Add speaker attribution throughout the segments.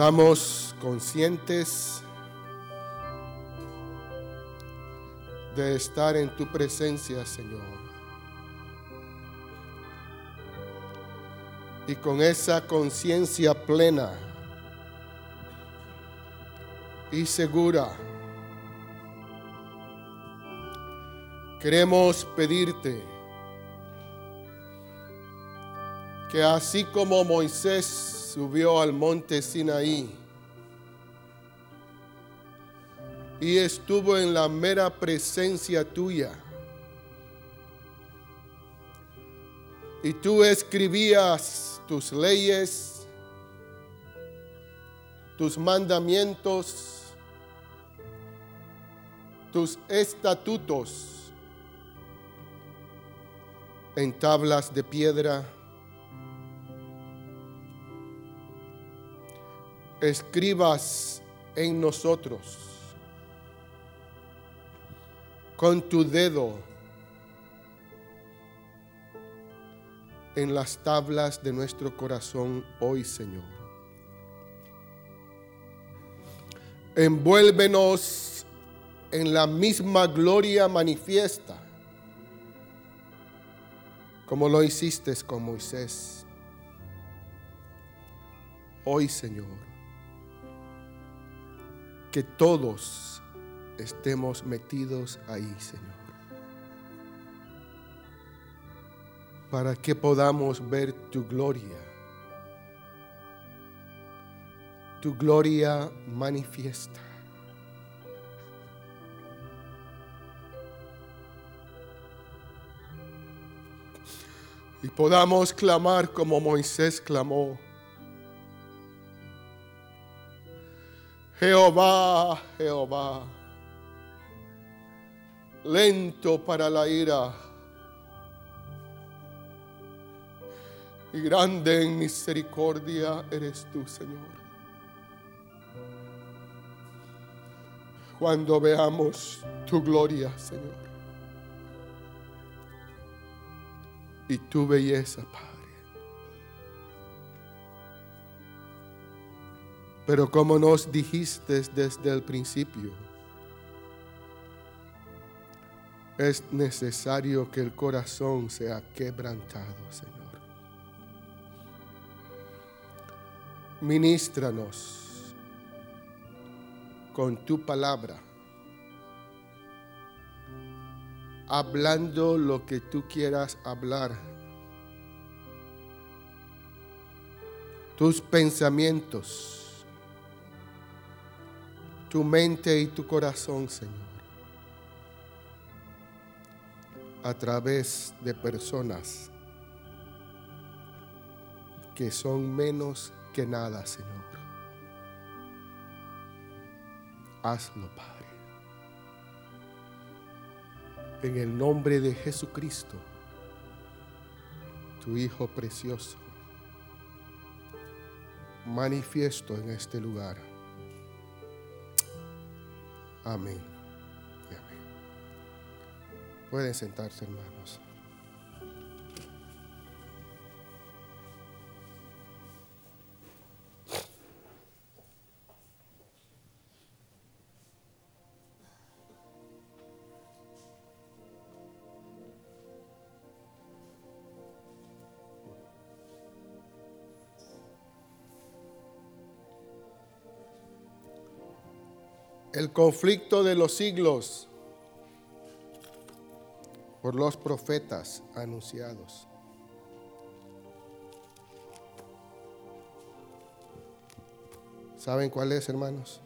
Speaker 1: Estamos conscientes de estar en tu presencia, Señor. Y con esa conciencia plena y segura, queremos pedirte que así como Moisés subió al monte Sinaí y estuvo en la mera presencia tuya, y tú escribías tus leyes, tus mandamientos, tus estatutos en tablas de piedra, escribas en nosotros con tu dedo en las tablas de nuestro corazón hoy, Señor. Envuélvenos en la misma gloria manifiesta, como lo hiciste con Moisés. Hoy, Señor que todos estemos metidos ahí, Señor. Para que podamos ver tu gloria. Tu gloria manifiesta. Y podamos clamar como Moisés clamó. Jehová, Jehová, lento para la ira y grande en misericordia eres tú, Señor. Cuando veamos tu gloria, Señor, y tu belleza, Padre. Pero como nos dijiste desde el principio, es necesario que el corazón sea quebrantado, Señor. Ministranos con tu palabra, hablando lo que tú quieras hablar. Tus pensamientos tu mente y tu corazón, Señor, a través de personas que son menos que nada, Señor. Hazlo, Padre. En el nombre de Jesucristo, tu Hijo precioso, manifiesto en este lugar. Amén y amén. Pueden sentarse, hermanos. El conflicto de los siglos por los profetas anunciados. ¿Saben cuál es, hermanos?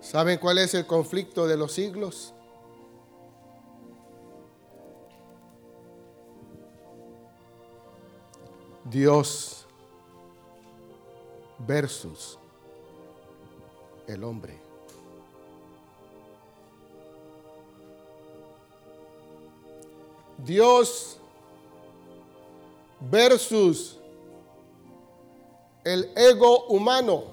Speaker 1: ¿Saben cuál es el conflicto de los siglos? Dios versus el hombre. Dios versus el ego humano.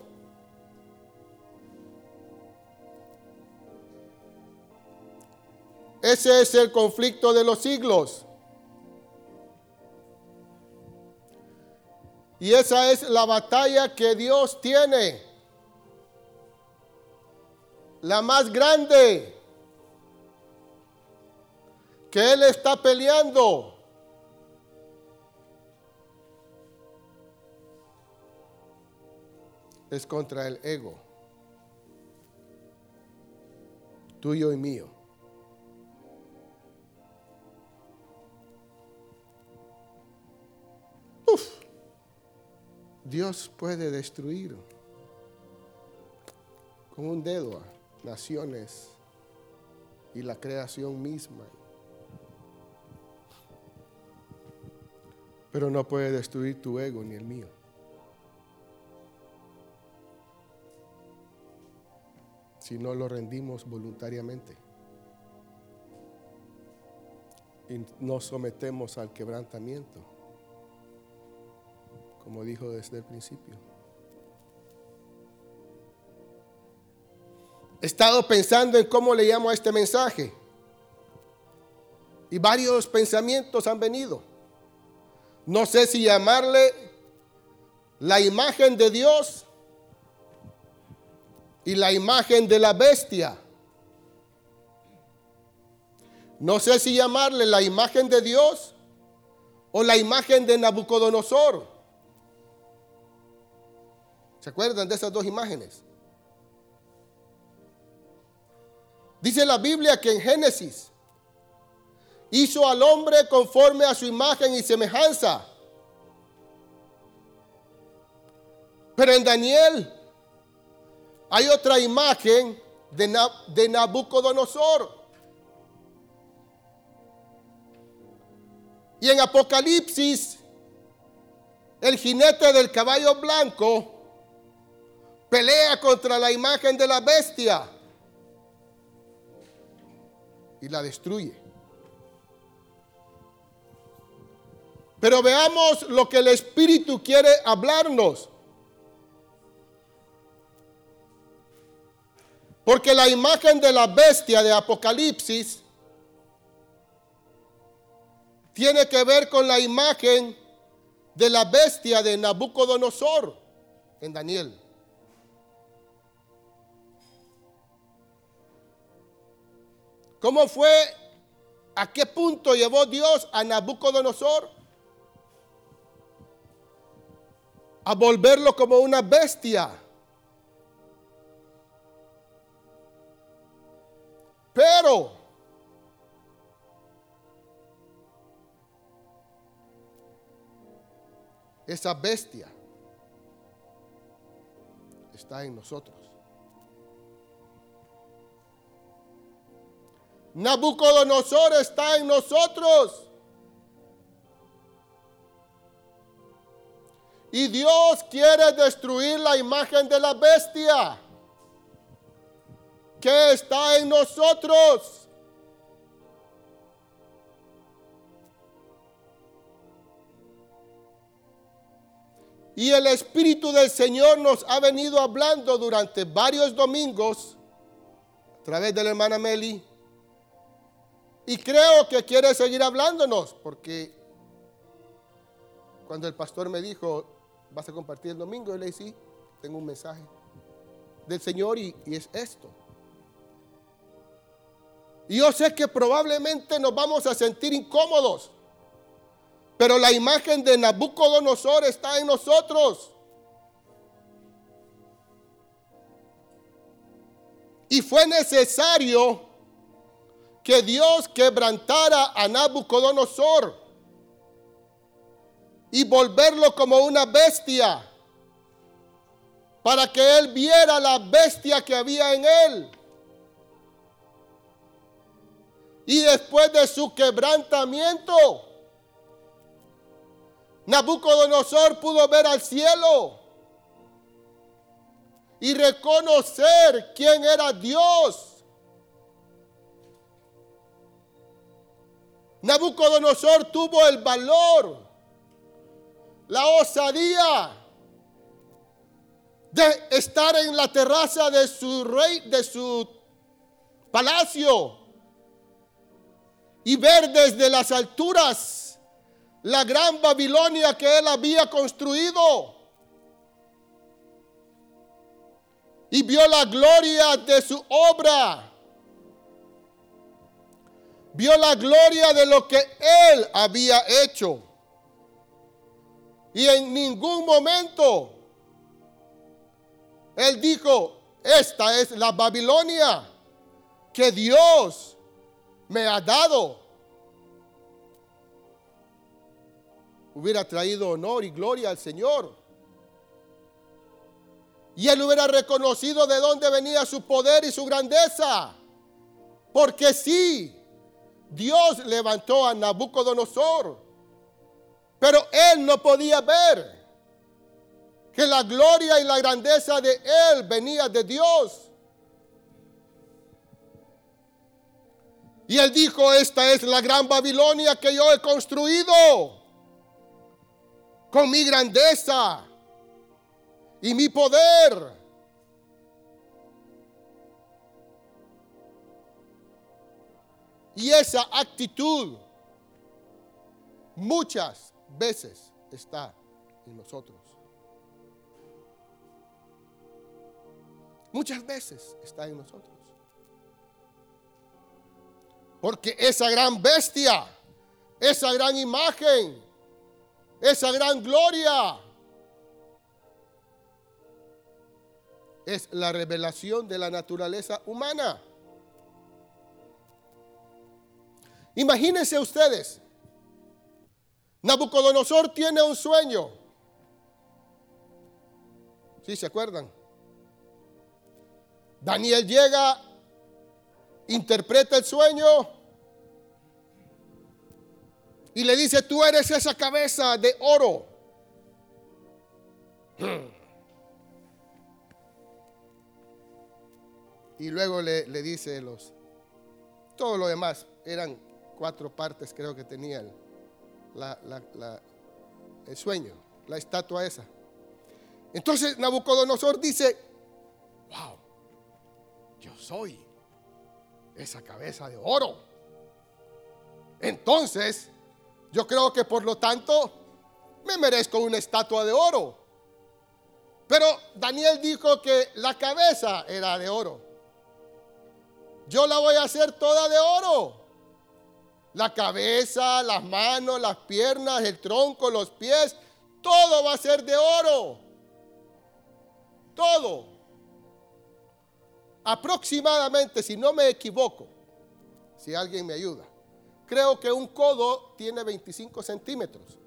Speaker 1: Ese es el conflicto de los siglos. Y esa es la batalla que Dios tiene. La más grande. Que Él está peleando. Es contra el ego. Tuyo y mío. Dios puede destruir con un dedo a naciones y la creación misma. Pero no puede destruir tu ego ni el mío. Si no lo rendimos voluntariamente y nos sometemos al quebrantamiento como dijo desde el principio. He estado pensando en cómo le llamo a este mensaje. Y varios pensamientos han venido. No sé si llamarle la imagen de Dios y la imagen de la bestia. No sé si llamarle la imagen de Dios o la imagen de Nabucodonosor. ¿Se acuerdan de esas dos imágenes? Dice la Biblia que en Génesis hizo al hombre conforme a su imagen y semejanza. Pero en Daniel hay otra imagen de, Nabucodonosor. Y en Apocalipsis, el jinete del caballo blanco pelea contra la imagen de la bestia y la destruye. Pero veamos lo que el Espíritu quiere hablarnos. Porque la imagen de la bestia de Apocalipsis tiene que ver con la imagen de la bestia de Nabucodonosor en Daniel. ¿Cómo fue? ¿A qué punto llevó Dios a Nabucodonosor? A volverlo como una bestia. Pero esa bestia está en nosotros. Nabucodonosor está en nosotros. Y Dios quiere destruir la imagen de la bestia que está en nosotros. Y el Espíritu del Señor nos ha venido hablando durante varios domingos a través de la hermana Meli y creo que quiere seguir hablándonos, porque cuando el pastor me dijo, vas a compartir el domingo, yo le dije, sí, tengo un mensaje del Señor y, es esto. Y yo sé que probablemente nos vamos a sentir incómodos, pero la imagen de Nabucodonosor está en nosotros. Y fue necesario que Dios quebrantara a Nabucodonosor y volverlo como una bestia para que él viera la bestia que había en él. Y después de su quebrantamiento, Nabucodonosor pudo ver al cielo y reconocer quién era Dios Nabucodonosor tuvo el valor, la osadía de estar en la terraza de su rey, de su palacio, y ver desde las alturas la gran Babilonia que él había construido. Y vio la gloria de su obra. Vio la gloria de lo que él había hecho. Y en ningún momento él dijo, esta es la Babilonia que Dios me ha dado. Hubiera traído honor y gloria al Señor. Y él hubiera reconocido de dónde venía su poder y su grandeza. Porque sí, Dios levantó a Nabucodonosor. Pero él no podía ver que la gloria y la grandeza de él venía de Dios. Y él dijo, esta es la gran Babilonia que yo he construido con mi grandeza y mi poder. Y esa actitud muchas veces está en nosotros. Muchas veces está en nosotros. Porque esa gran bestia, esa gran imagen, esa gran gloria, es la revelación de la naturaleza humana. Imagínense ustedes, Nabucodonosor tiene un sueño. ¿Sí se acuerdan? Daniel llega interpreta el sueño y le dice, tú eres esa cabeza de oro. Y luego le, dice los, todo lo demás, eran cuatro partes creo que tenía el, el sueño, la estatua esa. Entonces Nabucodonosor dice, wow, yo soy esa cabeza de oro. Entonces, yo creo que por lo tanto me merezco una estatua de oro. Pero Daniel dijo que la cabeza era de oro. Yo la voy a hacer toda de oro. La cabeza, las manos, las piernas, el tronco, los pies, todo va a ser de oro. Todo aproximadamente, si no me equivoco, si alguien me ayuda, creo que un codo tiene 25 centímetros.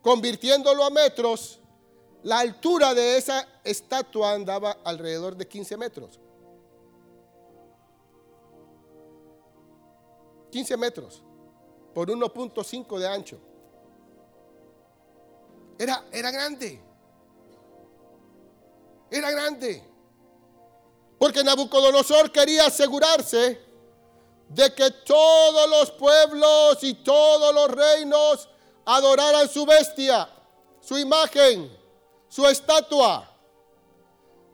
Speaker 1: Convirtiéndolo a metros, la altura de esa estatua andaba alrededor de 15 metros. 15 metros por 1.5 de ancho. Era, era grande. Era grande. Porque Nabucodonosor quería asegurarse de que todos los pueblos y todos los reinos adoraran su bestia, su imagen, su estatua.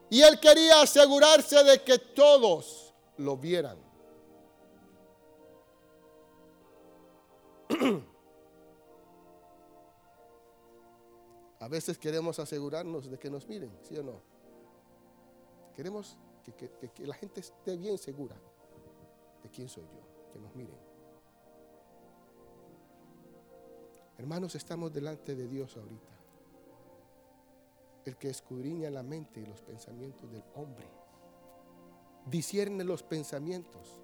Speaker 1: Y él quería asegurarse de que todos lo vieran. A veces queremos asegurarnos de que nos miren, ¿sí o no? Queremos que, la gente esté bien segura de quién soy yo, que nos miren. Hermanos, estamos delante de Dios ahorita, el que escudriña la mente y los pensamientos del hombre, discierne los pensamientos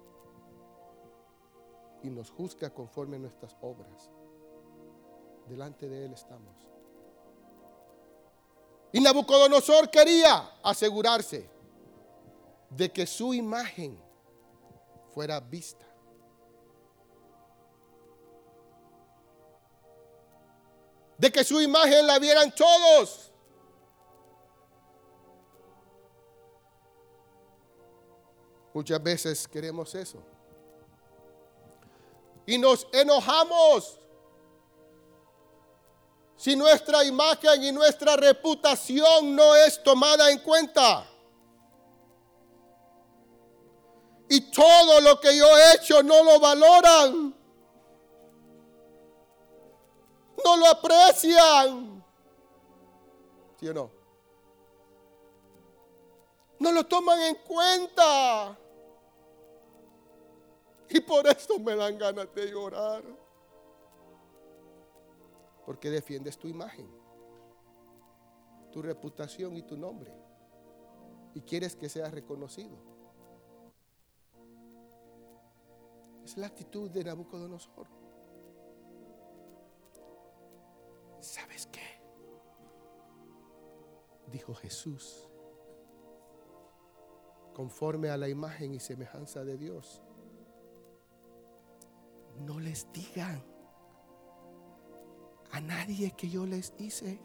Speaker 1: y nos juzga conforme a nuestras obras. Delante de Él estamos. Y Nabucodonosor quería asegurarse de que su imagen fuera vista. De que su imagen la vieran todos. Muchas veces queremos eso. Y nos enojamos si nuestra imagen y nuestra reputación no es tomada en cuenta. Y todo lo que yo he hecho no lo valoran. No lo aprecian. ¿Sí o no? No lo toman en cuenta. Y por eso me dan ganas de llorar. Porque defiendes tu imagen, tu reputación y tu nombre. Y quieres que seas reconocido. Es la actitud de Nabucodonosor. ¿Sabes qué? Dijo Jesús, conforme a la imagen y semejanza de Dios. No les digan a nadie que yo les hice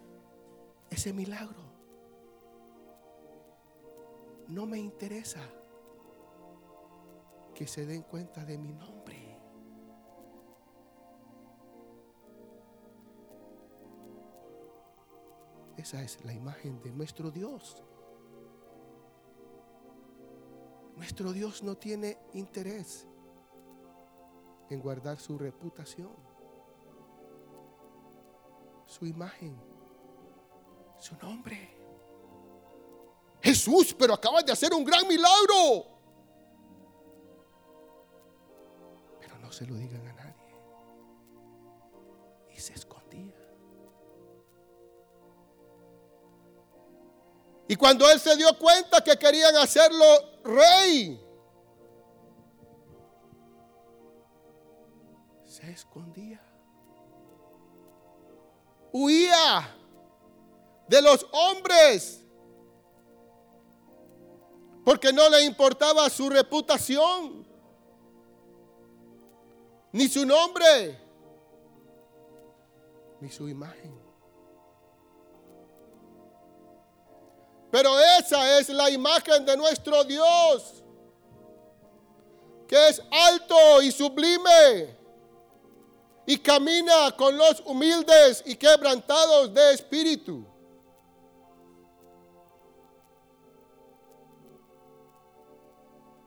Speaker 1: ese milagro. No me interesa que se den cuenta de mi nombre. Esa es la imagen de nuestro Dios. Nuestro Dios no tiene interés en guardar su reputación, su imagen, su nombre. Jesús, pero acabas de hacer un gran milagro. Pero no se lo digan a nadie. Y se escondía. Y cuando él se dio cuenta que querían hacerlo rey, escondía. Huía de los hombres porque no le importaba su reputación, ni su nombre, ni su imagen. Pero esa es la imagen de nuestro Dios, que es alto y sublime y camina con los humildes y quebrantados de espíritu.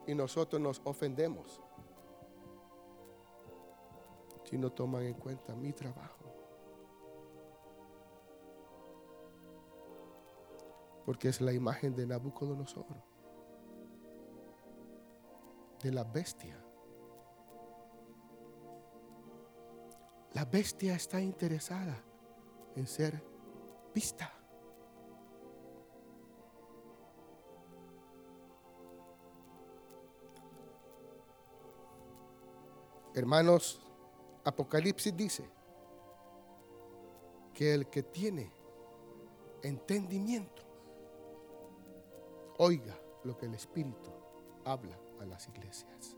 Speaker 1: Y nosotros nos ofendemos si no toman en cuenta mi trabajo. Porque es la imagen de Nabucodonosor, de la bestia. La bestia está interesada en ser vista. Hermanos, Apocalipsis dice que el que tiene entendimiento, oiga lo que el Espíritu habla a las iglesias.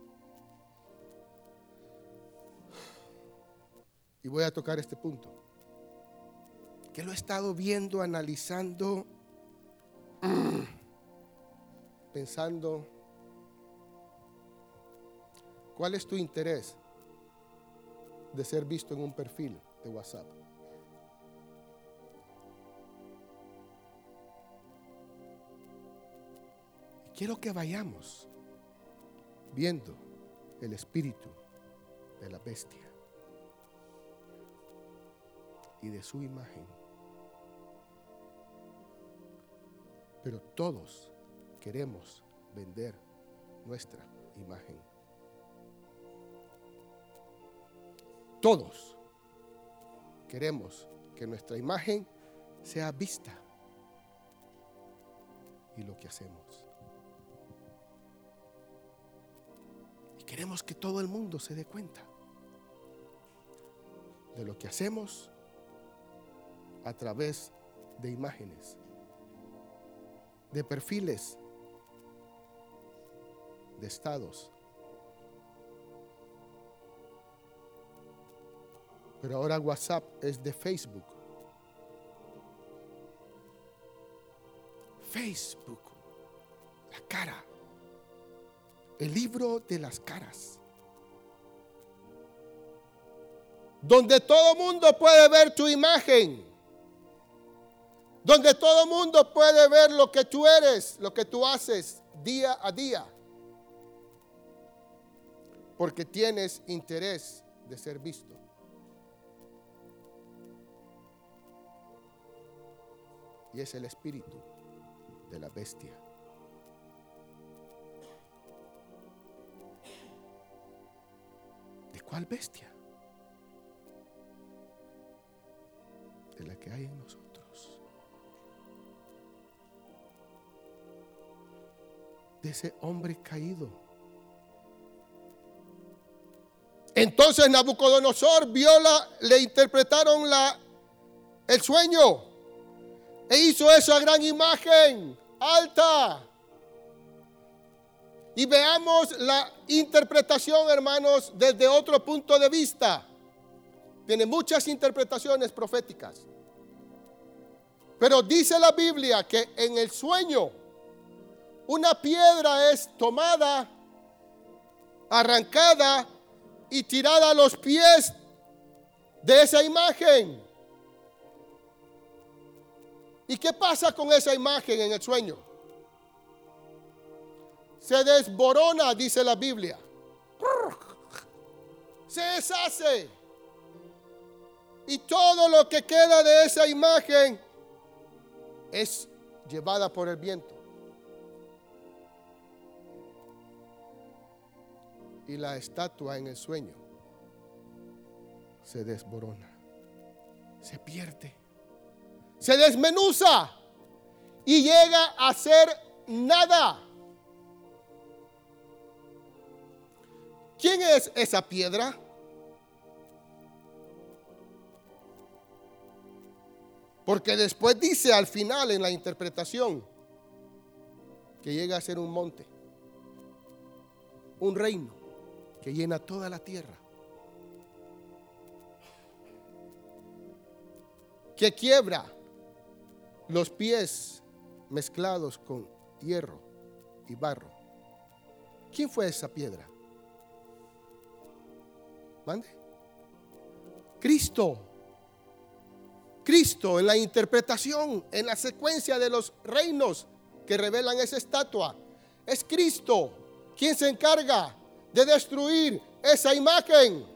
Speaker 1: Y voy a tocar este punto, que lo he estado viendo, analizando, pensando, ¿cuál es tu interés de ser visto en un perfil de WhatsApp? Quiero que vayamos viendo el espíritu de la bestia y de su imagen. Pero todos queremos vender nuestra imagen. Todos queremos que nuestra imagen sea vista y lo que hacemos. Y queremos que todo el mundo se dé cuenta de lo que hacemos a través de imágenes, de perfiles, de estados. Pero ahora WhatsApp es de Facebook. Facebook, la cara, el libro de las caras. Donde todo mundo puede ver tu imagen donde todo mundo puede ver lo que tú eres, lo que tú haces día a día. porque tienes interés de ser visto. Y es el espíritu de la bestia. ¿De cuál bestia? De la que hay en nosotros. De ese hombre caído. Entonces Nabucodonosor vio la, le interpretaron la, el sueño e hizo esa gran imagen alta. Y veamos la interpretación, hermanos, desde otro punto de vista. Tiene muchas interpretaciones proféticas. Pero dice la Biblia que en el sueño una piedra es tomada, arrancada y tirada a los pies de esa imagen. ¿Y qué pasa con esa imagen en el sueño? Se desborona, dice la Biblia. Se deshace. Y todo lo que queda de esa imagen es llevada por el viento. Y la estatua en el sueño se desborona, se pierde, se desmenuza y llega a ser nada. ¿Quién es esa piedra? Porque después dice al final en la interpretación que llega a ser un monte, un reino que llena toda la tierra, que quiebra los pies mezclados con hierro y barro. ¿Quién fue esa piedra? ¿Mande? Cristo. Cristo en la interpretación, en la secuencia de los reinos que revelan esa estatua. Es Cristo quien se encarga de destruir esa imagen.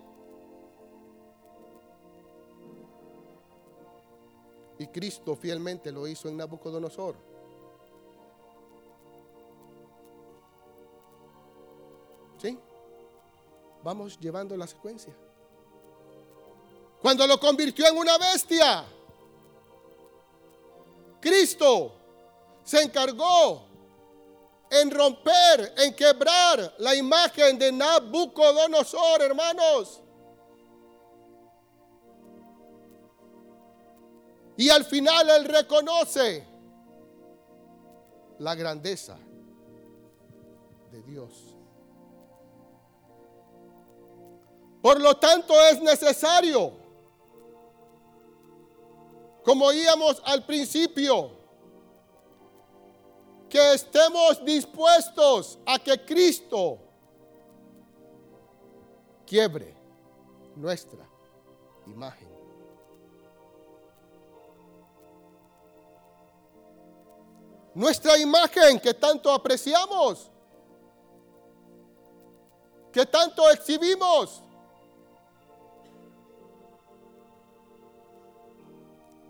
Speaker 1: Y Cristo fielmente lo hizo en Nabucodonosor. ¿Sí? Vamos llevando la secuencia. Cuando lo convirtió en una bestia. Cristo se encargó en romper, en quebrar la imagen de Nabucodonosor, hermanos. Y al final él reconoce la grandeza de Dios. Por lo tanto es necesario como oíamos al principio, que estemos dispuestos a que Cristo quiebre nuestra imagen. Nuestra imagen que tanto apreciamos, que tanto exhibimos.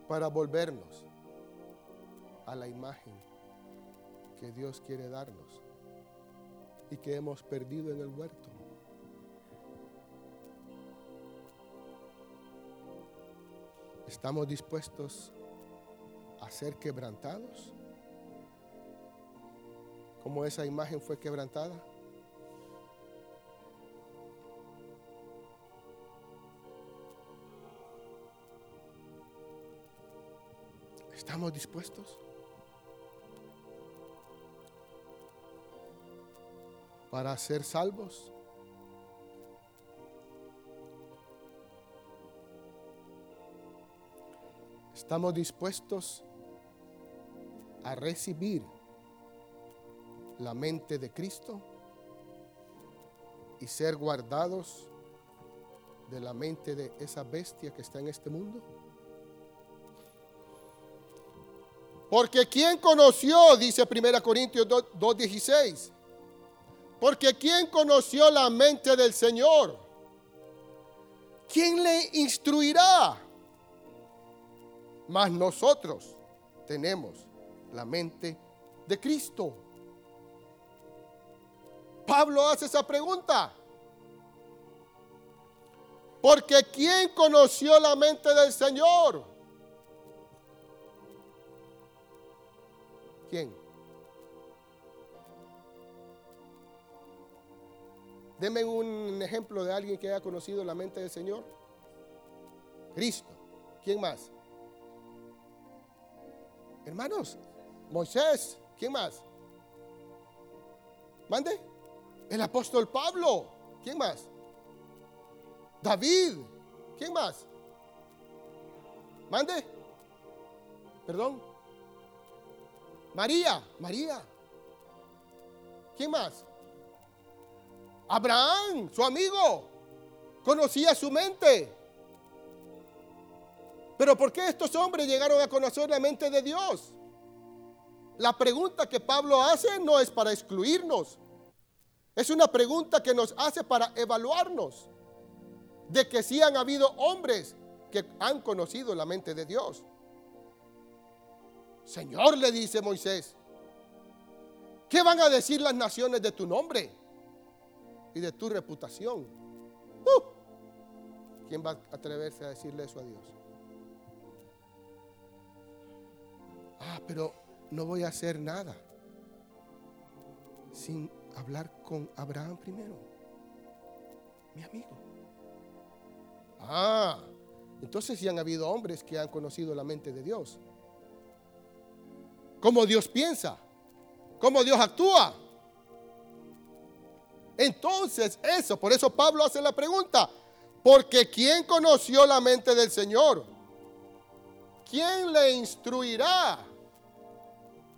Speaker 1: para volvernos a la imagen que Dios quiere darnos y que hemos perdido en el huerto. ¿Estamos dispuestos a ser quebrantados? Como esa imagen fue quebrantada. ¿Estamos dispuestos? Para ser salvos. Estamos dispuestos a recibir la mente de Cristo y ser guardados de la mente de esa bestia que está en este mundo. Porque quien conoció, dice 1 Corintios 2.16, Porque ¿quién conoció la mente del Señor? ¿Quién le instruirá? Mas nosotros tenemos la mente de Cristo. Pablo hace esa pregunta. Porque ¿quién conoció la mente del Señor? ¿Quién? Deme un ejemplo de alguien que haya conocido la mente del Señor. Cristo. ¿Quién más? Hermanos, Moisés. ¿Quién más? Mande. El apóstol Pablo. ¿Quién más? David. ¿Quién más? Mande. Perdón. María. María. ¿Quién más? Abraham, su amigo, conocía su mente. Pero ¿por qué estos hombres llegaron a conocer la mente de Dios? La pregunta que Pablo hace no es para excluirnos. Es una pregunta que nos hace para evaluarnos de que sí han habido hombres que han conocido la mente de Dios. Señor, le dice Moisés, ¿qué van a decir las naciones de tu nombre? Y de tu reputación. Uh, ¿Quién va a atreverse a decirle eso a Dios? Ah, pero no voy a hacer nada sin hablar con Abraham primero, mi amigo. Ah, entonces sí han habido hombres que han conocido la mente de Dios. Cómo Dios piensa, cómo Dios actúa. Entonces, eso, por eso Pablo hace la pregunta, porque ¿quién conoció la mente del Señor? ¿Quién le instruirá?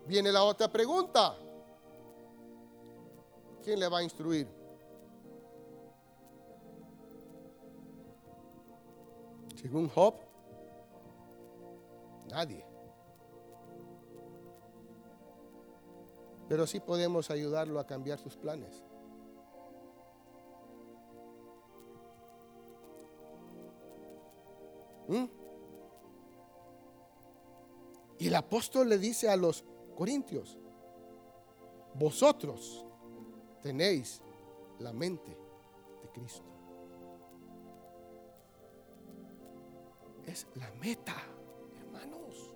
Speaker 1: Viene la otra pregunta. ¿Quién le va a instruir? Según Job, nadie. Pero sí podemos ayudarlo a cambiar sus planes. ¿Mm? Y el apóstol le dice a los corintios, vosotros tenéis la mente de Cristo. Es la meta, hermanos.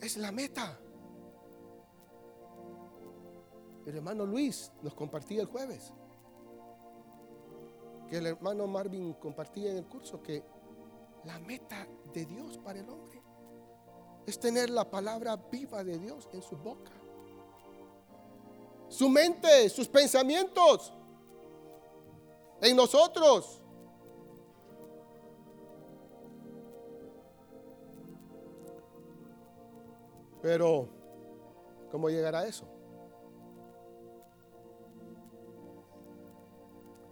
Speaker 1: Es la meta. El hermano Luis nos compartía el jueves que el hermano Marvin compartía en el curso, que la meta de Dios para el hombre es tener la palabra viva de Dios en su boca. Su mente, sus pensamientos en nosotros. Pero, ¿cómo llegar a eso?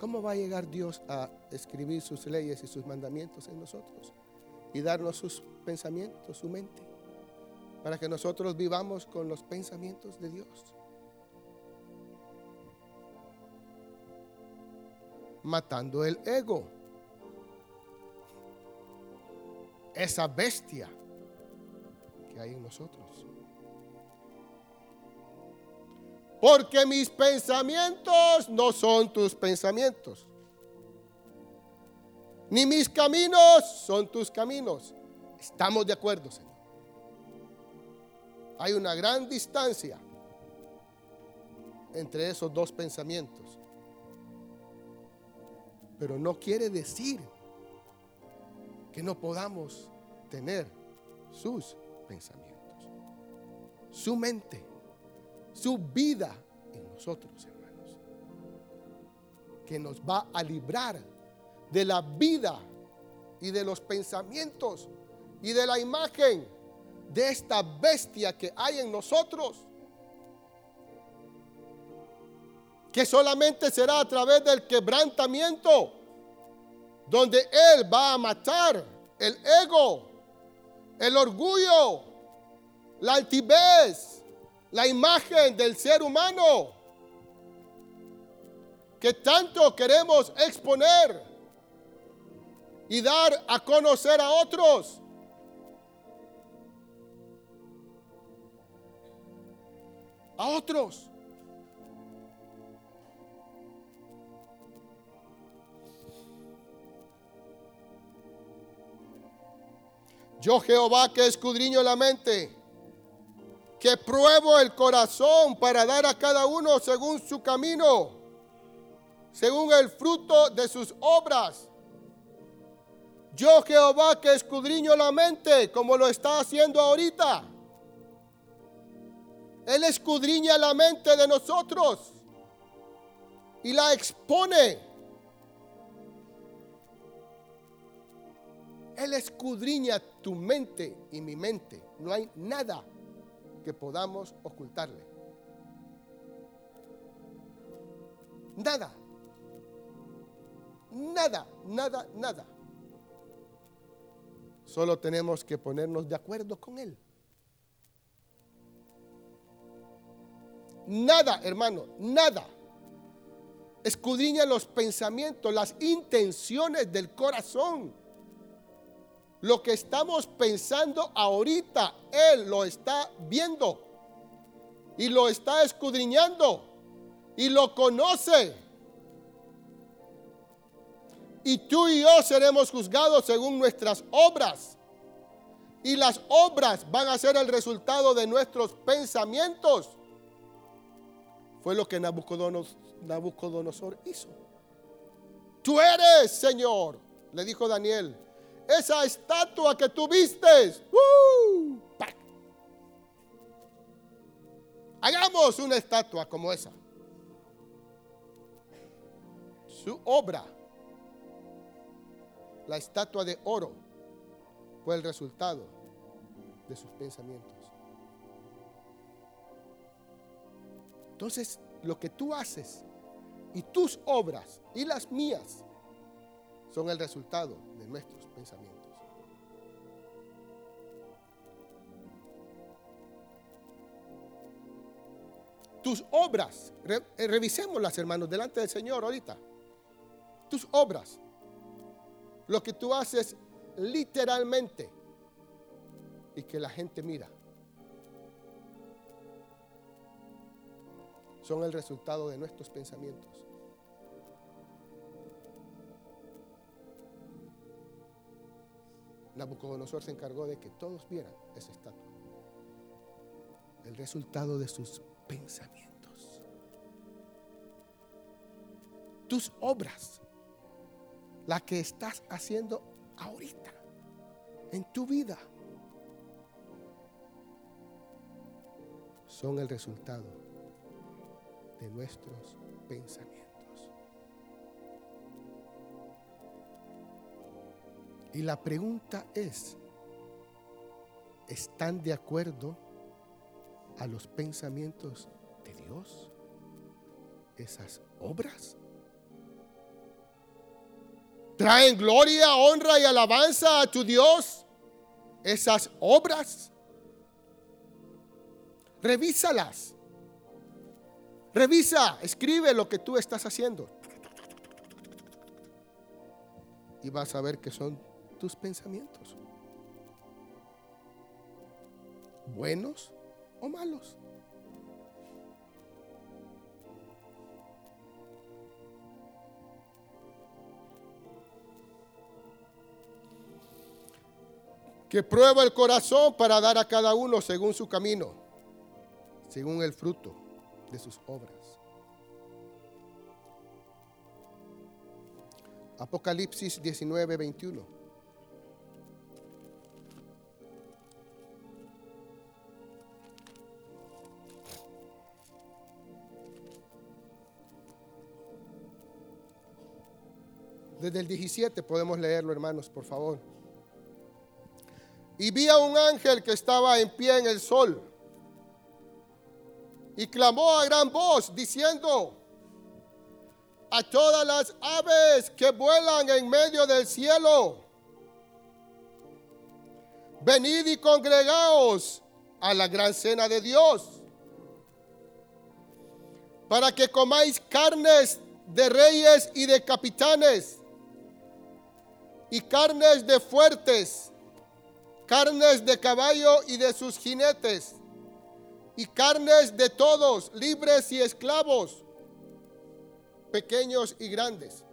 Speaker 1: ¿Cómo va a llegar Dios a escribir sus leyes y sus mandamientos en nosotros? Y darnos sus pensamientos, su mente, para que nosotros vivamos con los pensamientos de Dios. Matando el ego. Esa bestia que hay en nosotros. Porque mis pensamientos no son tus pensamientos. Ni mis caminos son tus caminos. Estamos de acuerdo, Señor. Hay una gran distancia entre esos dos pensamientos. Pero no quiere decir que no podamos tener sus pensamientos, su mente su vida en nosotros, hermanos. Que nos va a librar de la vida y de los pensamientos y de la imagen de esta bestia que hay en nosotros. Que solamente será a través del quebrantamiento donde Él va a matar el ego, el orgullo, la altivez, la imagen del ser humano que tanto queremos exponer y dar a conocer a otros. A otros. Yo Jehová que escudriño la mente, que pruebo el corazón para dar a cada uno según su camino, según el fruto de sus obras. Yo Jehová que escudriño la mente, como lo está haciendo ahorita. Él escudriña la mente de nosotros y la expone Él escudriña tu mente y mi mente. No hay nada que podamos ocultarle. Nada. Nada, nada, nada. Solo tenemos que ponernos de acuerdo con Él. Nada, hermano, nada. Escudriña los pensamientos, las intenciones del corazón. Lo que estamos pensando ahorita, Él lo está viendo y lo está escudriñando y lo conoce. Y tú y yo seremos juzgados según nuestras obras. Y las obras van a ser el resultado de nuestros pensamientos. Fue lo que Nabucodonosor, hizo. Tú eres, Señor, le dijo Daniel, esa estatua que tú vistes. Hagamos una estatua como esa. Su obra, la estatua de oro, fue el resultado de sus pensamientos. Entonces, lo que tú haces y tus obras y las mías son el resultado de nuestros pensamientos. Tus obras, eh, revisémoslas hermanos delante del Señor ahorita. Tus obras, lo que tú haces literalmente y que la gente mira, son el resultado de nuestros pensamientos. Nabucodonosor se encargó de que todos vieran esa estatua. El resultado de sus pensamientos. Tus obras, la que estás haciendo ahorita, en tu vida, son el resultado de nuestros pensamientos. Y la pregunta es, ¿están de acuerdo a los pensamientos de Dios? Esas obras. ¿Traen gloria, honra y alabanza a tu Dios? Esas obras. Revísalas. Revisa, escribe lo que tú estás haciendo. Y vas a ver que son tus pensamientos. Buenos o malos. que prueba el corazón para dar a cada uno según su camino, según el fruto de sus obras. Apocalipsis 19, 21. Desde el 17 podemos leerlo, hermanos, por favor. Y vi a un ángel que estaba en pie en el sol y clamó a gran voz diciendo a todas las aves que vuelan en medio del cielo, venid y congregaos a la gran cena de Dios, para que comáis carnes de reyes y de capitanes, y carnes de fuertes, carnes de caballo y de sus jinetes, y carnes de todos, libres y esclavos, pequeños y grandes.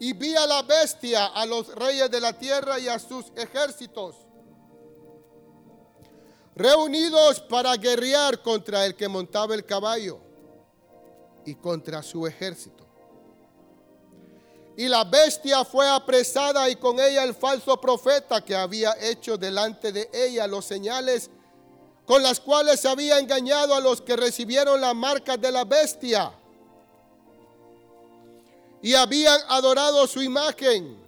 Speaker 1: Y vi a la bestia, a los reyes de la tierra y a sus ejércitos, reunidos para guerrear contra el que montaba el caballo y contra su ejército. Y la bestia fue apresada y con ella el falso profeta que había hecho delante de ella los señales con las cuales había engañado a los que recibieron la marca de la bestia y habían adorado su imagen.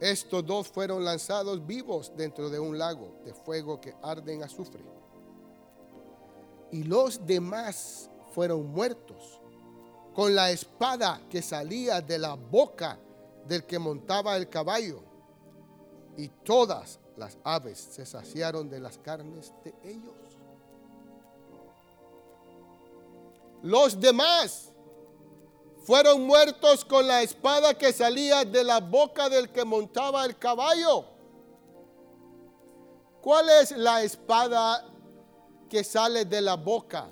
Speaker 1: Estos dos fueron lanzados vivos dentro de un lago de fuego que arde en azufre. Y los demás fueron muertos con la espada que salía de la boca del que montaba el caballo. Y todas las aves se saciaron de las carnes de ellos. Los demás fueron muertos con la espada que salía de la boca del que montaba el caballo. ¿Cuál es la espada que sale de la boca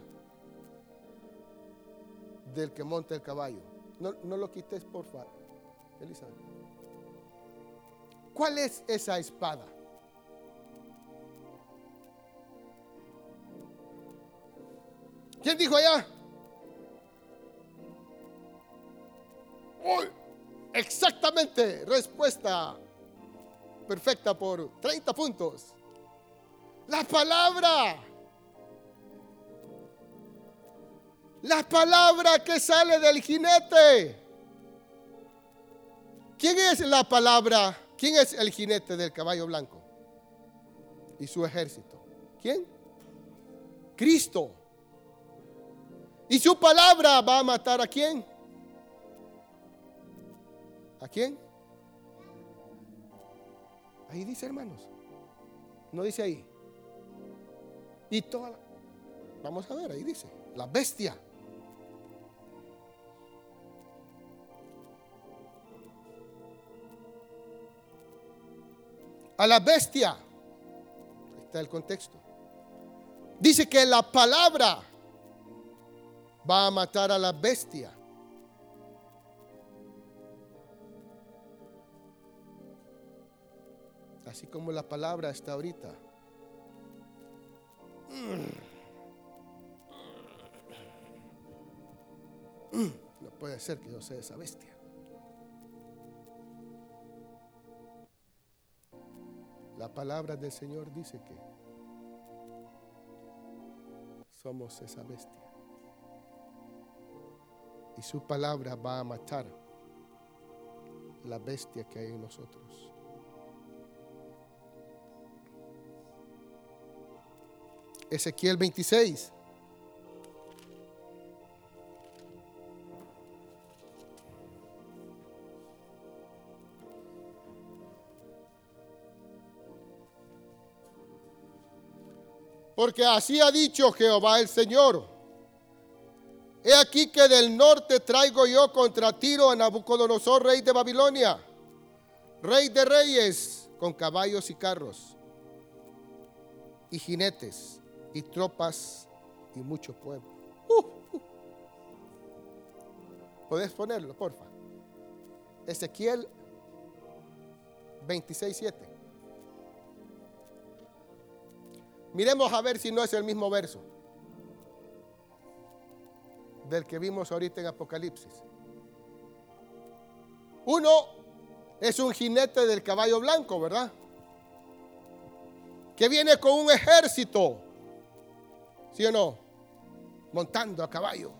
Speaker 1: del que monta el caballo? No, no lo quites, por favor. Elizabeth. ¿Cuál es esa espada? ¿Quién dijo allá? exactamente, respuesta perfecta por 30 puntos. La palabra. La palabra que sale del jinete. ¿Quién es la palabra? ¿Quién es el jinete del caballo blanco? Y su ejército. ¿Quién? Cristo. Y su palabra va a matar a quién? ¿A quién? Ahí dice, hermanos. No dice ahí. Y toda Vamos a ver, ahí dice. La bestia. A la bestia. Ahí está el contexto. Dice que la palabra va a matar a la bestia. así como la palabra está ahorita. No puede ser que yo sea esa bestia. La palabra del Señor dice que somos esa bestia. Y su palabra va a matar la bestia que hay en nosotros. Ezequiel 26. Porque así ha dicho Jehová el Señor. He aquí que del norte traigo yo contra Tiro a Nabucodonosor, rey de Babilonia, rey de reyes, con caballos y carros, y jinetes, y tropas y mucho pueblo. Uh, uh. ¿Puedes ponerlo, porfa? Ezequiel 26.7. Miremos a ver si no es el mismo verso del que vimos ahorita en Apocalipsis. Uno es un jinete del caballo blanco, ¿verdad? Que viene con un ejército ¿Sí o no? Montando a caballo.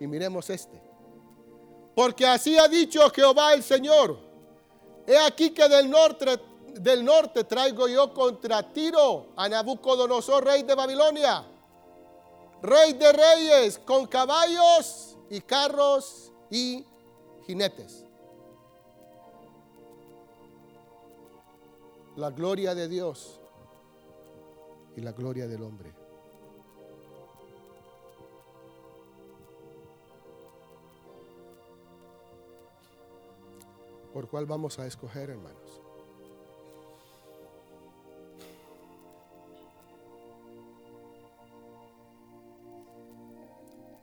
Speaker 1: Y miremos este. Porque así ha dicho Jehová el Señor. He aquí que del norte, del norte traigo yo contra Tiro a Nabucodonosor, rey de Babilonia. Rey de reyes, con caballos y carros y jinetes. la gloria de Dios y la gloria del hombre. ¿Por cuál vamos a escoger, hermanos?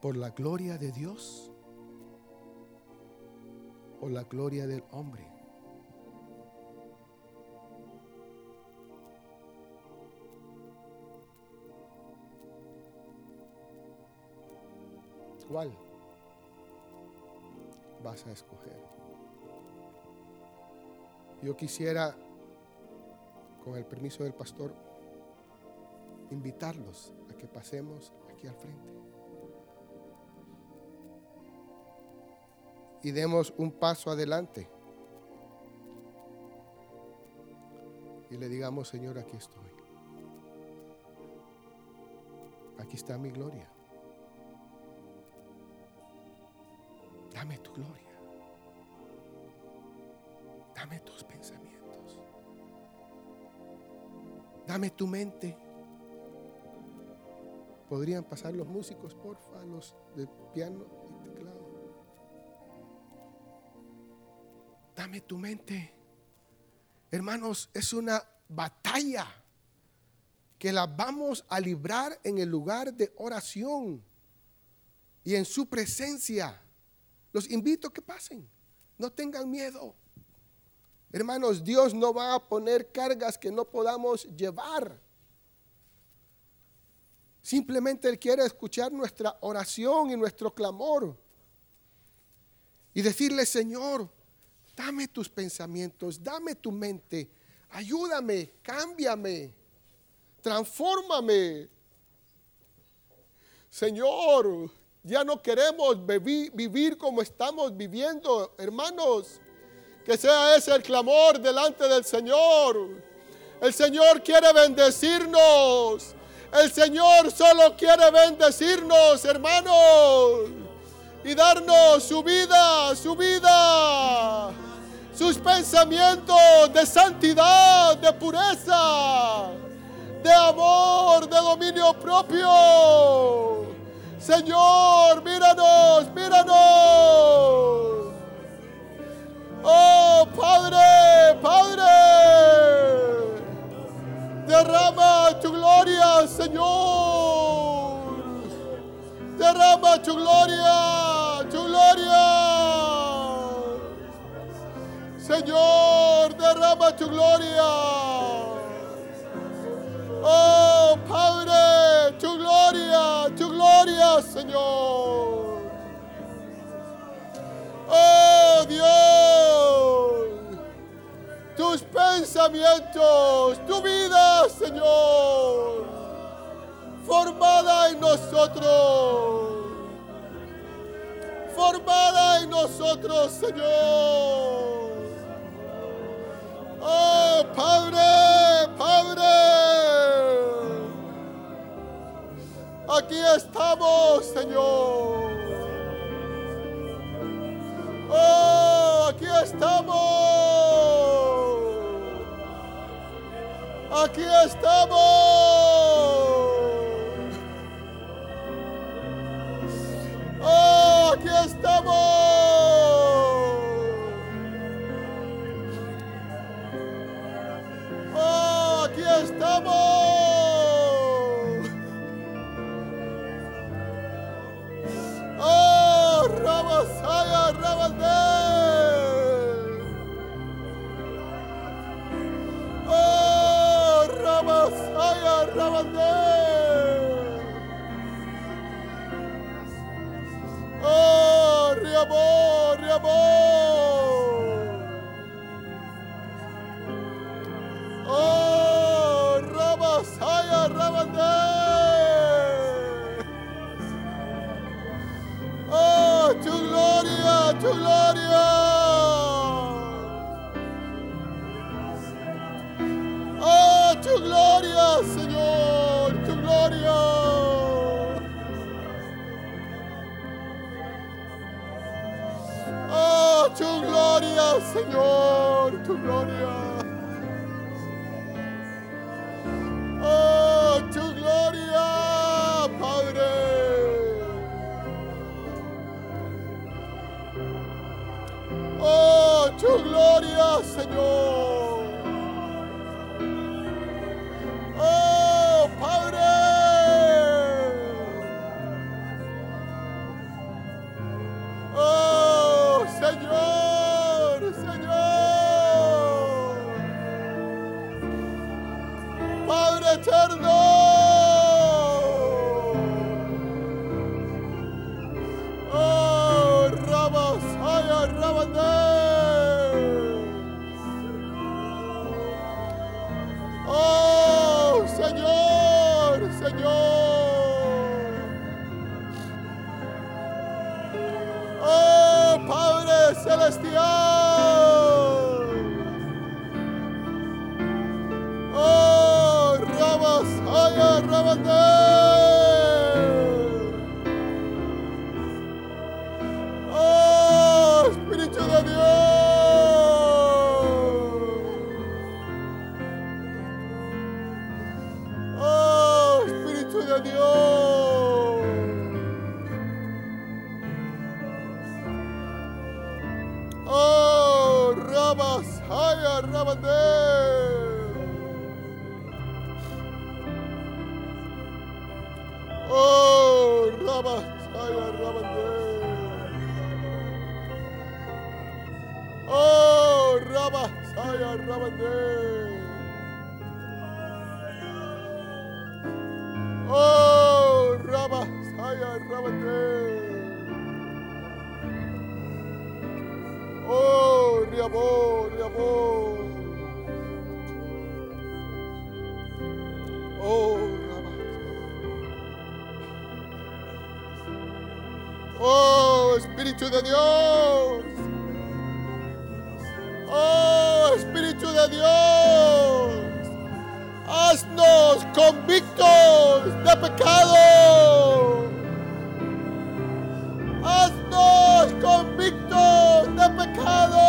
Speaker 1: ¿Por la gloria de Dios o la gloria del hombre? ¿Cuál vas a escoger? Yo quisiera, con el permiso del pastor, invitarlos a que pasemos aquí al frente. Y demos un paso adelante. Y le digamos, Señor, aquí estoy. Aquí está mi gloria. Dame tu gloria. Dame tus pensamientos. Dame tu mente. ¿Podrían pasar los músicos, porfa, los de piano Tu mente. Hermanos, es una batalla que la vamos a librar en el lugar de oración y en su presencia. Los invito a que pasen. No tengan miedo. Hermanos, Dios no va a poner cargas que no podamos llevar. Simplemente Él quiere escuchar nuestra oración y nuestro clamor. Y decirle, Señor, dame tus pensamientos, dame tu mente, ayúdame, cámbiame, transfórmame. Señor, ya no queremos vivir como estamos viviendo, hermanos. Que sea ese el clamor delante del Señor. El Señor quiere bendecirnos. El Señor solo quiere bendecirnos, hermanos. Y darnos su vida, su vida. Sus pensamientos de santidad, de pureza, de amor, de dominio propio. Señor, míranos, míranos. Oh, Padre, Padre. Derrama tu gloria, Señor. Derrama tu gloria, tu gloria. Señor, derrama tu gloria. Oh, Padre, tu gloria, tu gloria, Señor. Oh, Dios, tus pensamientos, tu vida, Señor, formada en nosotros. Formada en nosotros, Señor. Oh, Padre, Padre. Aquí estamos, Señor. Oh, aquí estamos. Aquí estamos. Estamos. Oh. Señor, tu gloria. Oh, tu gloria, Padre. Oh, tu gloria, Señor. Oh, Espíritu de Dios. Oh, Espíritu de Dios. Haznos convictos de pecado. Haznos convictos de pecado.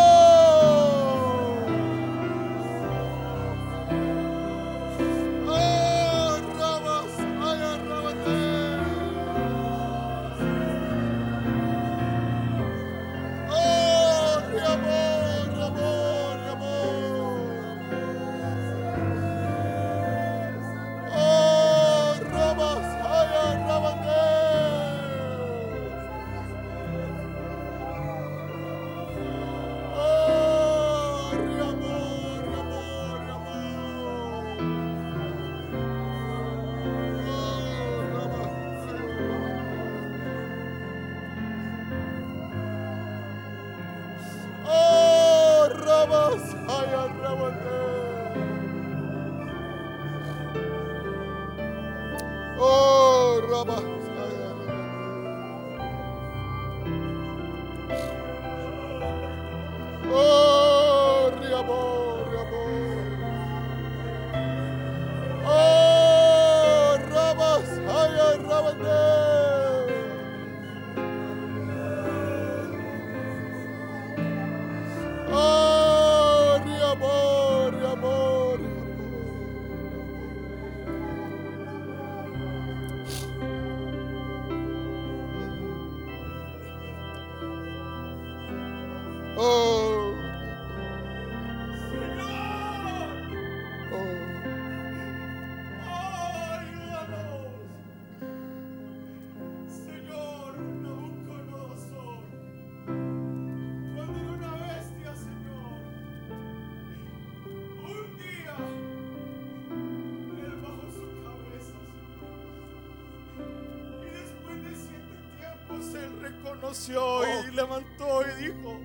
Speaker 2: Reconoció y levantó y dijo,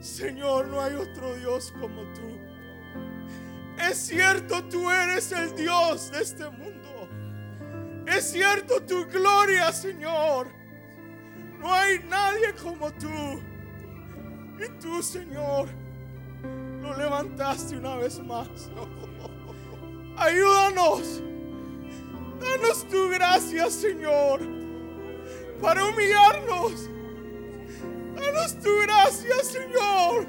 Speaker 2: Señor, no hay otro Dios como tú. Es cierto, tú eres el Dios de este mundo. Es cierto tu gloria, Señor. No hay nadie como tú. Y tú, Señor, lo levantaste una vez más. Ayúdanos. Danos tu gracia, Señor, para humillarnos. Danos tu gracia, Señor,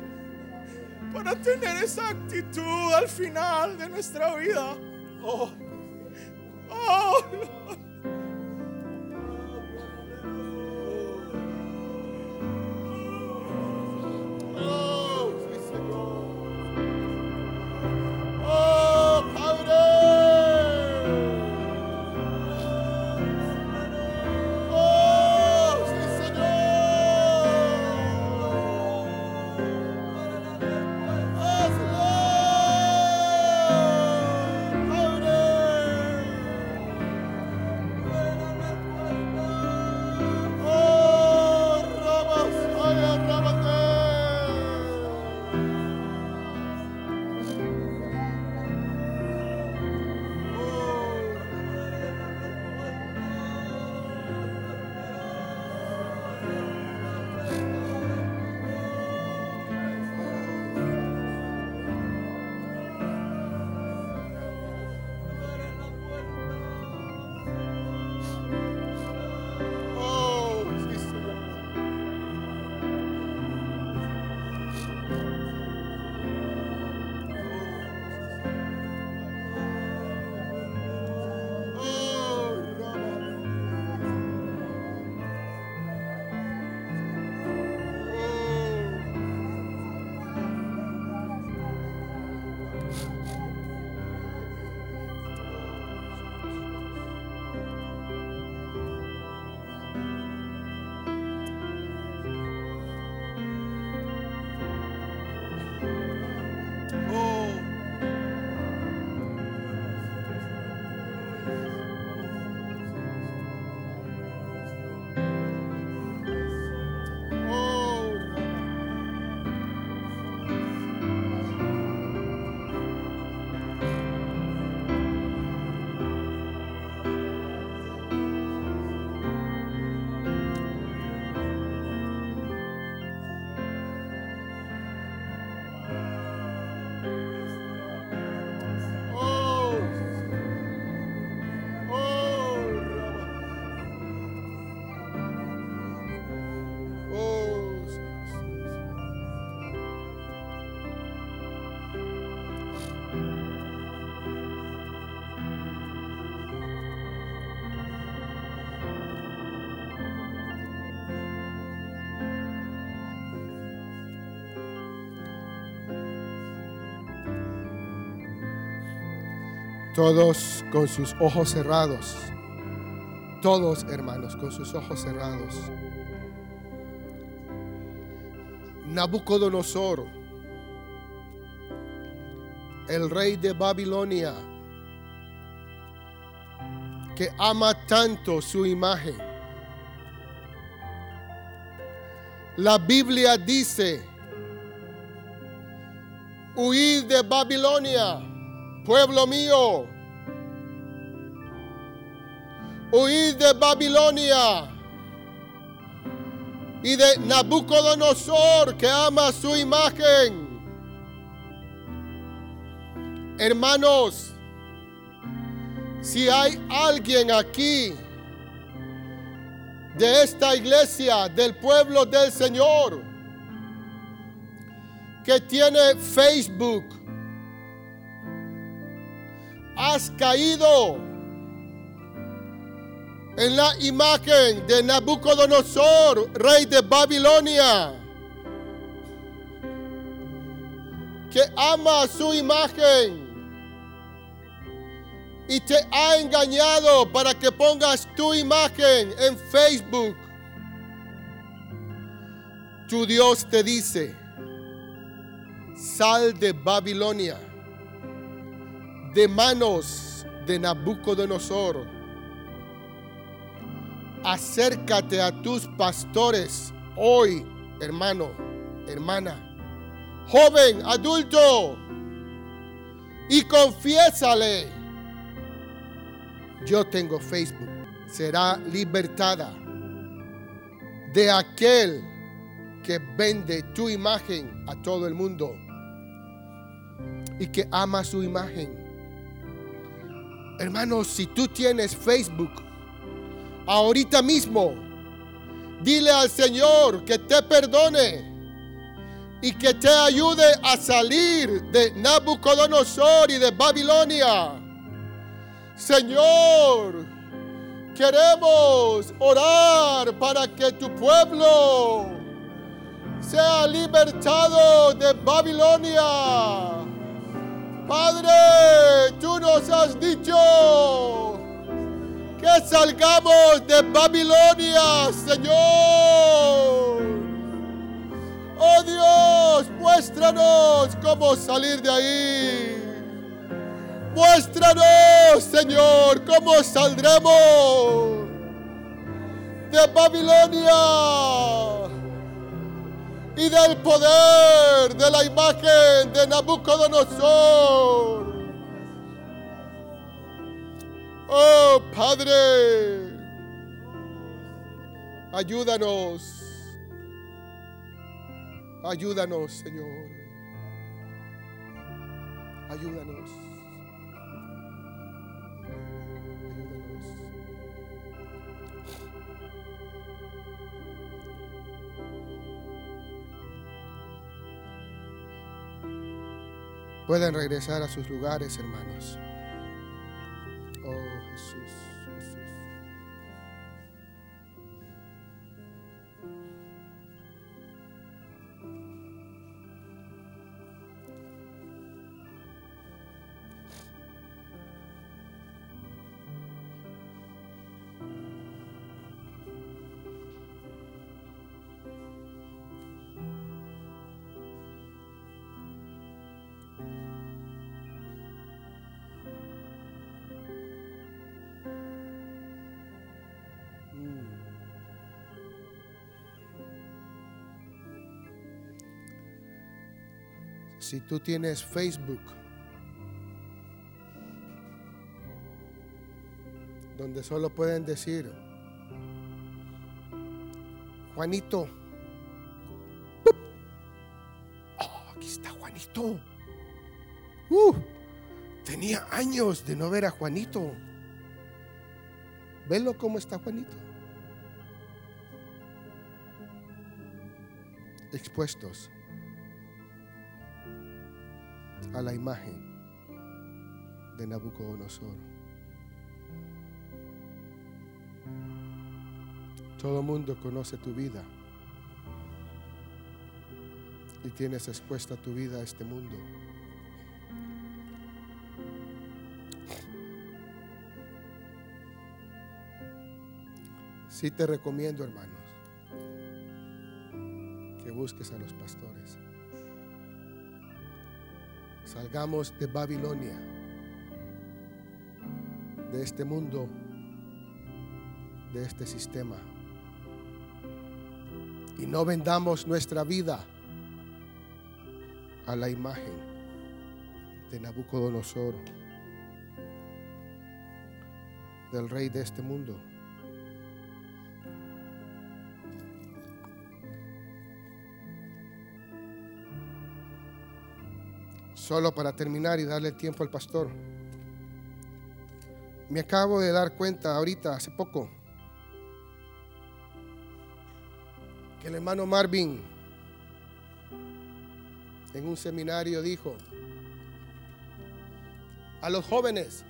Speaker 2: para tener esa actitud al final de nuestra vida. Oh, oh,
Speaker 1: Todos con sus ojos cerrados. Todos hermanos con sus ojos cerrados. Nabucodonosor, el rey de Babilonia, que ama tanto su imagen. La Biblia dice, huid de Babilonia, pueblo mío. Huid de Babilonia y de Nabucodonosor que ama su imagen. Hermanos, si hay alguien aquí de esta iglesia, del pueblo del Señor, que tiene Facebook, has caído en la imagen de Nabucodonosor, rey de Babilonia, que ama su imagen y te ha engañado para que pongas tu imagen en Facebook. Tu Dios te dice, sal de Babilonia, de manos de Nabucodonosor. Acércate a tus pastores hoy, hermano, hermana, joven, adulto, y confiésale yo tengo Facebook, será libertada de aquel que vende tu imagen a todo el mundo y que ama su imagen. Hermanos, si tú tienes Facebook, ahorita mismo, dile al Señor que te perdone y que te ayude a salir de Nabucodonosor y de Babilonia Señor, queremos orar para que tu pueblo sea libertado de Babilonia. Padre, tú nos has dicho que salgamos de Babilonia, Señor. Oh Dios, muéstranos cómo salir de ahí. Muéstranos, Señor, cómo saldremos de Babilonia y del poder de la imagen de Nabucodonosor. Oh Padre, ayúdanos, ayúdanos, Señor, ayúdanos. Pueden regresar a sus lugares, hermanos. Si tú tienes Facebook, donde solo pueden decir, Juanito, oh, aquí está Juanito. Uh, tenía años de no ver a Juanito. Velo cómo está Juanito. Expuestos a la imagen de Nabucodonosor. Todo mundo conoce tu vida y tienes expuesta tu vida a este mundo. Sí te recomiendo, hermanos, que busques a los pastores. Salgamos de Babilonia, de este mundo, de este sistema. Y no vendamos nuestra vida a la imagen de Nabucodonosor, del rey de este mundo. Solo para terminar y darle tiempo al pastor. Me acabo de dar cuenta ahorita, hace poco, que el hermano Marvin en un seminario dijo a los jóvenes,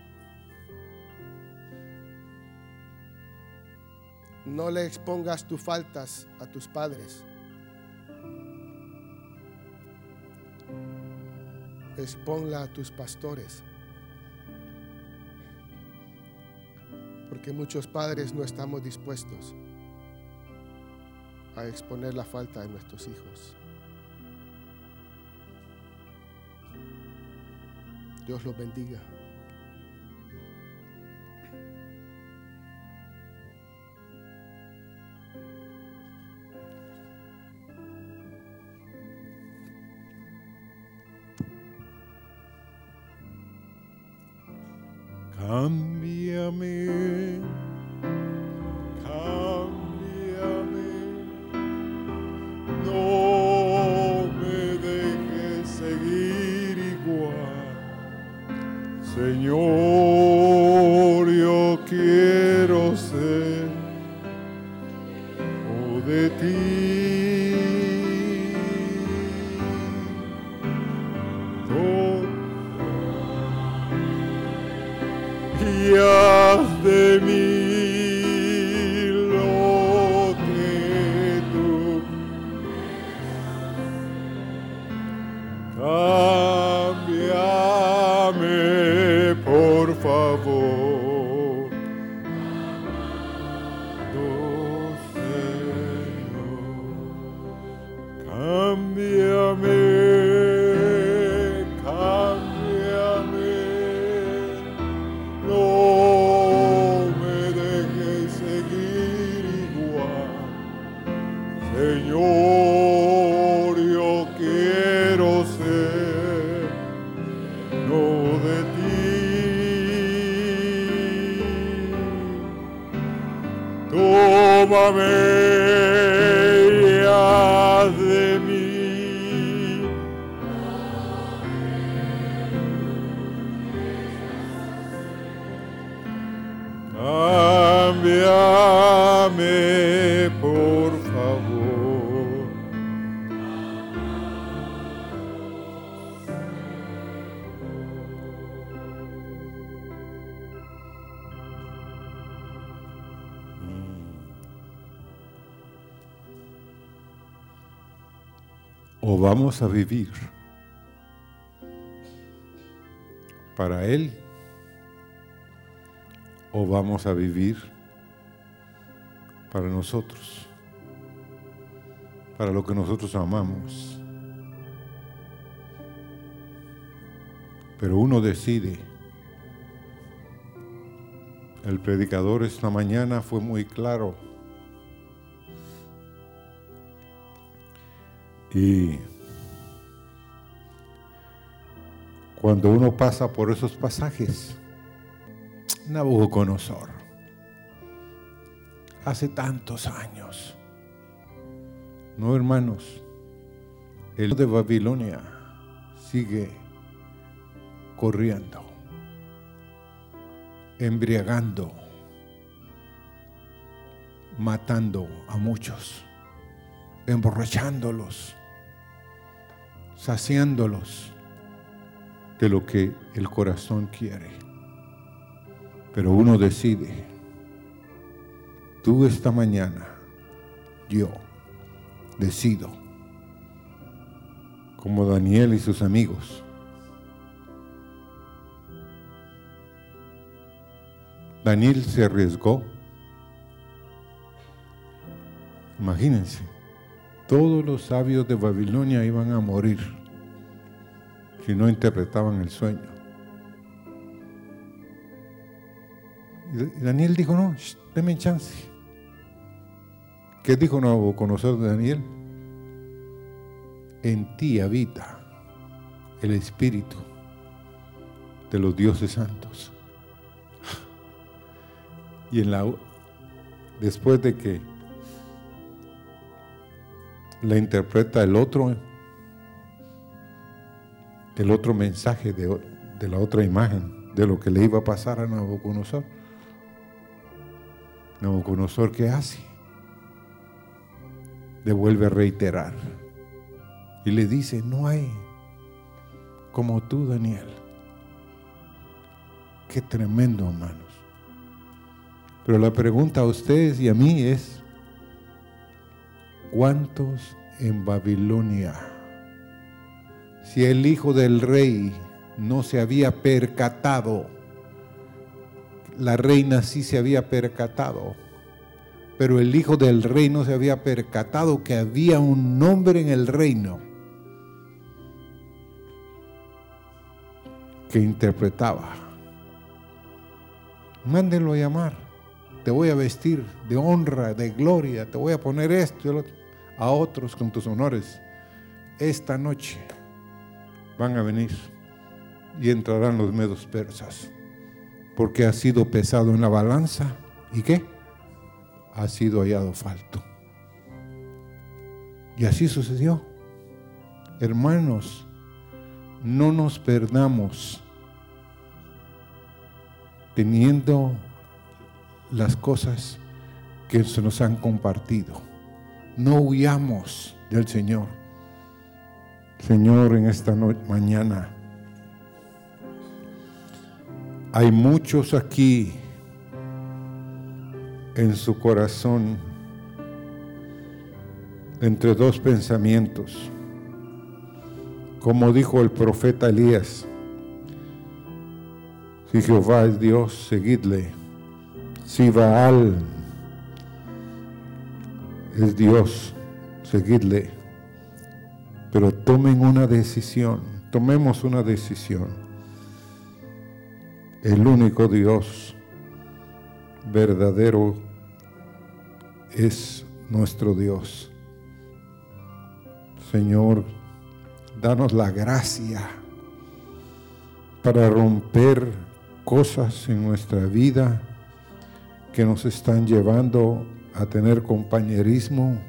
Speaker 1: no le expongas tus faltas a tus padres. Exponla a tus pastores. Porque muchos padres no estamos dispuestos a exponer la falta de nuestros hijos. Dios los bendiga.
Speaker 3: Haz de mí A vivir para Él o vamos a vivir para nosotros, para lo que nosotros amamos. Pero uno decide. El predicador esta mañana fue muy claro. Y cuando uno pasa por esos pasajes, Nabucodonosor, hace tantos años. No, hermanos, el de Babilonia sigue corriendo, embriagando, matando a muchos, emborrachándolos, saciándolos de lo que el corazón quiere. Pero uno decide, tú esta mañana, yo decido, como Daniel y sus amigos, Daniel se arriesgó
Speaker 4: Imagínense, todos los sabios de Babilonia iban a morir si no interpretaban el sueño. Y Daniel dijo, no, denme chance. ¿Qué dijo Nabucodonosor de Daniel? En ti habita el espíritu de los dioses santos. Y en la después de que la interpreta el otro, el otro mensaje de, la otra imagen, de lo que le iba a pasar a Nabucodonosor. Nabucodonosor, ¿qué hace? Le vuelve a reiterar y le dice, no hay como tú, Daniel. Qué tremendo, hermanos. Pero la pregunta a ustedes y a mí es, ¿cuántos en Babilonia? Si el hijo del rey no se había percatado, la reina sí se había percatado, pero el hijo del rey no se había percatado que había un nombre en el reino que interpretaba. Mándenlo a llamar. Te voy a vestir de honra, de gloria. Te voy a poner esto a otros con tus honores. Esta noche van a venir y entrarán los medos persas. Porque ha sido pesado en la balanza. ¿Y qué? Ha sido hallado falto. Y así sucedió. Hermanos, no nos perdamos teniendo las cosas que se nos han compartido. No huyamos del Señor. Señor, en esta mañana hay muchos aquí en su corazón entre dos pensamientos como dijo el profeta Elías, si Jehová es Dios, seguidle. Si Baal es Dios, seguidle. Pero tomen una decisión, tomemos una decisión. El único Dios verdadero es nuestro Dios. Señor, danos la gracia para romper cosas en nuestra vida que nos están llevando a tener compañerismo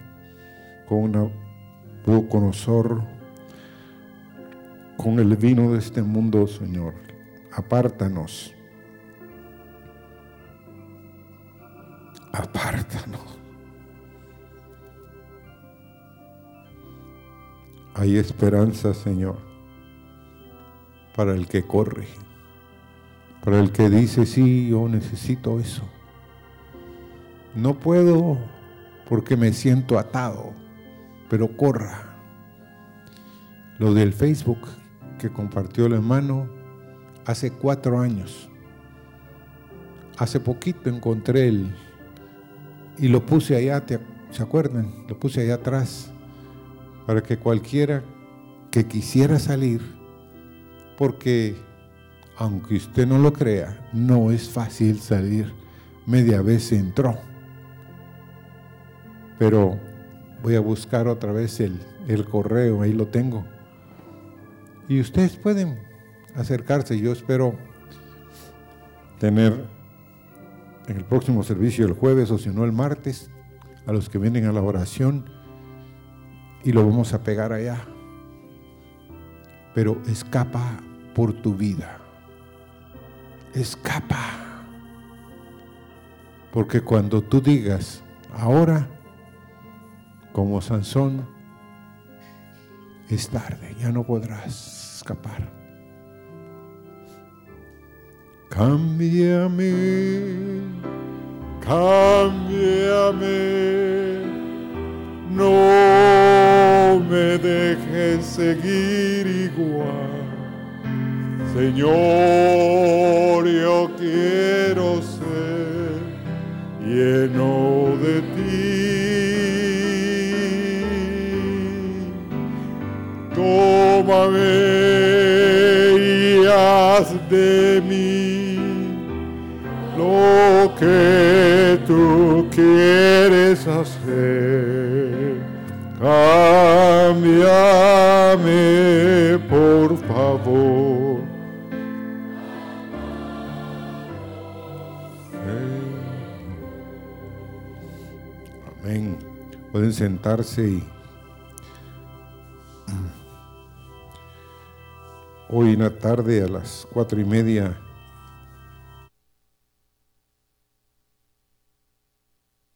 Speaker 4: con Nabucodonosor, con el vino de este mundo, Señor. Apártanos. Apártanos. Hay esperanza, Señor, para el que corre, para el que dice, sí, yo necesito eso. No puedo porque me siento atado, pero corra. Lo del Facebook que compartió el hermano hace cuatro años. Hace poquito encontré el y lo puse allá, ¿se acuerdan? Lo puse allá atrás para que cualquiera que quisiera salir, porque aunque usted no lo crea, no es fácil salir. Media vez entró. Pero voy a buscar otra vez el, el correo, ahí lo tengo. Y ustedes pueden acercarse. Yo espero tener en el próximo servicio el jueves o si no el martes, a los que vienen a la oración, y lo vamos a pegar allá. Pero escapa por tu vida. Escapa. Porque cuando tú digas, ahora, como Sansón, es tarde, ya no podrás escapar. Cámbiame, cámbiame, no me dejes seguir igual. Señor, yo quiero ser lleno de ti.
Speaker 3: tómame y haz de mí lo que tú quieres hacer. Cámbiame, por favor. Amén. Pueden sentarse y hoy en la tarde a las cuatro y media